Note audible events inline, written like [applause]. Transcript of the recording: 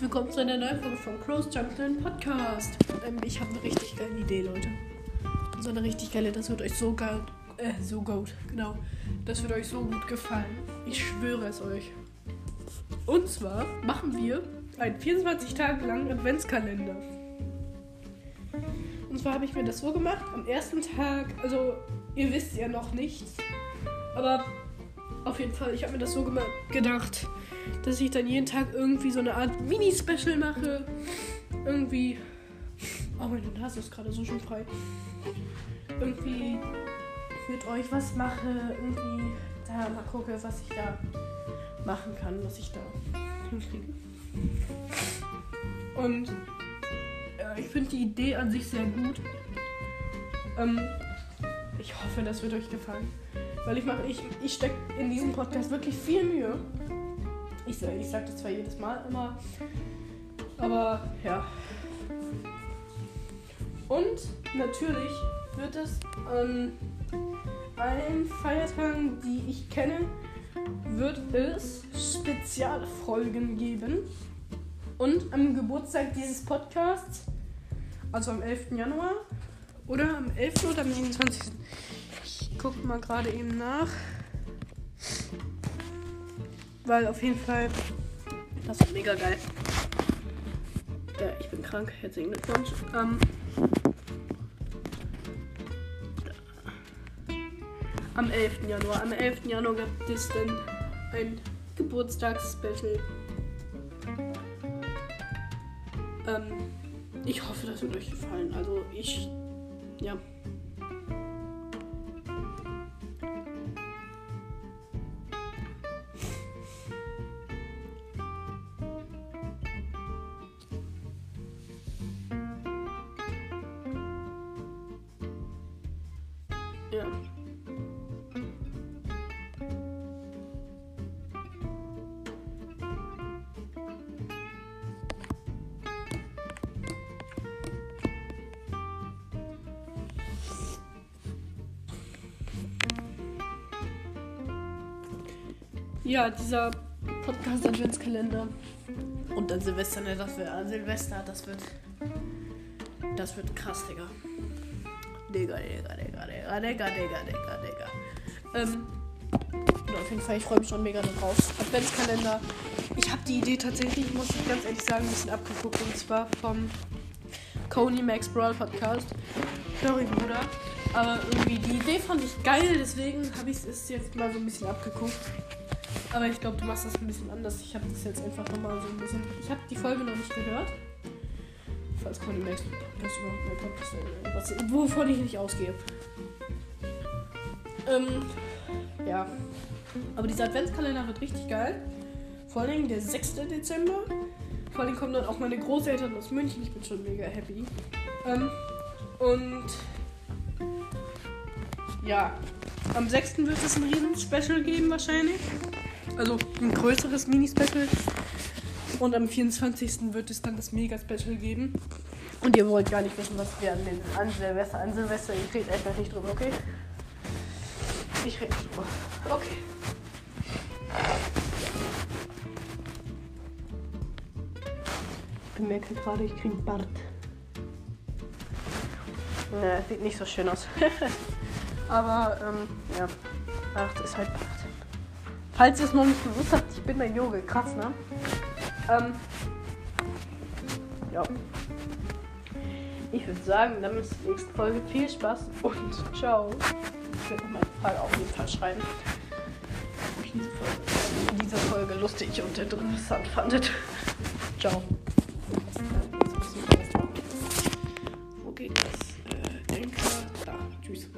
willkommen zu einer neuen Folge vom Crows Jungle Podcast. Ähm, ich habe eine richtig geile Idee, Leute. So eine richtig geile, das wird euch so geil, äh, so gut, genau. Das wird euch so gut gefallen. Ich schwöre es euch. Und zwar machen wir einen 24 Tage langen Adventskalender. Und zwar habe ich mir das so gemacht, am ersten Tag, also ihr wisst ja noch nichts, aber auf jeden Fall, ich habe mir das so gedacht, dass ich dann jeden Tag irgendwie so eine Art Mini-Special mache. Irgendwie. Oh, meine Nase ist gerade so schön frei. Irgendwie mit euch was mache. Irgendwie da mal gucke, was ich da machen kann, was ich da hinkriege. Und ja, ich finde die Idee an sich sehr gut. Ähm, ich hoffe, das wird euch gefallen. Weil ich mache, ich, ich stecke in diesem Podcast wirklich viel Mühe. Ich, ich sage das zwar jedes Mal immer, aber ja. Und natürlich wird es an allen Feiertagen, die ich kenne, wird es Spezialfolgen geben. Und am Geburtstag dieses Podcasts, also am 11. Januar, oder am 11. oder am 29. Gucke mal gerade eben nach. Weil auf jeden Fall, das ist mega geil. Ja, ich bin krank. Herzlichen Glückwunsch. Ähm, am 11. Januar. Am 11. Januar gibt es dann ein Geburtstagsspecial. Ähm, ich hoffe, das wird euch gefallen. Also ich, ja. Ja. Ja, dieser Podcast Adventskalender. Und dann Silvester, ne, das wird Silvester, das wird. Das wird krass, Digga. Digga, Digga, Digga, Digga, Digga, Digga, Digga, Digga. Ähm, ja, auf jeden Fall, ich freue mich schon mega darauf. Adventskalender. Ich habe die Idee tatsächlich, muss ich ganz ehrlich sagen, ein bisschen abgeguckt. Und zwar vom Coney Max Brawl Podcast. Sorry, Bruder. Aber irgendwie die Idee fand ich geil, deswegen habe ich es jetzt mal so ein bisschen abgeguckt. Aber ich glaube, du machst das ein bisschen anders. Ich habe das jetzt einfach nochmal so ein bisschen. Ich habe die Folge noch nicht gehört. Falls Conny Max das überhaupt mein Podcast ist. Wovon ich nicht ausgehe. Ähm, ja. Aber dieser Adventskalender wird richtig geil. Vor Dingen der 6. Dezember. Vor Dingen kommen dann auch meine Großeltern aus München. Ich bin schon mega happy. Ähm, und ja, am 6. wird es ein riesen Special geben wahrscheinlich. Also ein größeres Mini-Special. Und am 24. wird es dann das Mega-Special geben. Und ihr wollt gar nicht wissen, was wir an, den, an Silvester, an Silvester, ihr redet einfach nicht drüber, okay? Ich rede nicht drüber. Okay. Ich bemerke gerade, ich kriege Bart. Ja, sieht nicht so schön aus. [laughs] Aber, ähm, ja. Bart ist halt Bart. Falls ihr es noch nicht gewusst habt, ich bin ein Junge. Krass, ne? Ähm, ja. Ich würde sagen, dann bis zur nächsten Folge. Viel Spaß und [laughs] ciao. Ich werde noch meine Frage auf jeden Fall schreiben. Ob ich diese Folge, diese Folge lustig und interessant fandet. [laughs] ciao. Wo geht das? Äh, Denker. Da. Tschüss.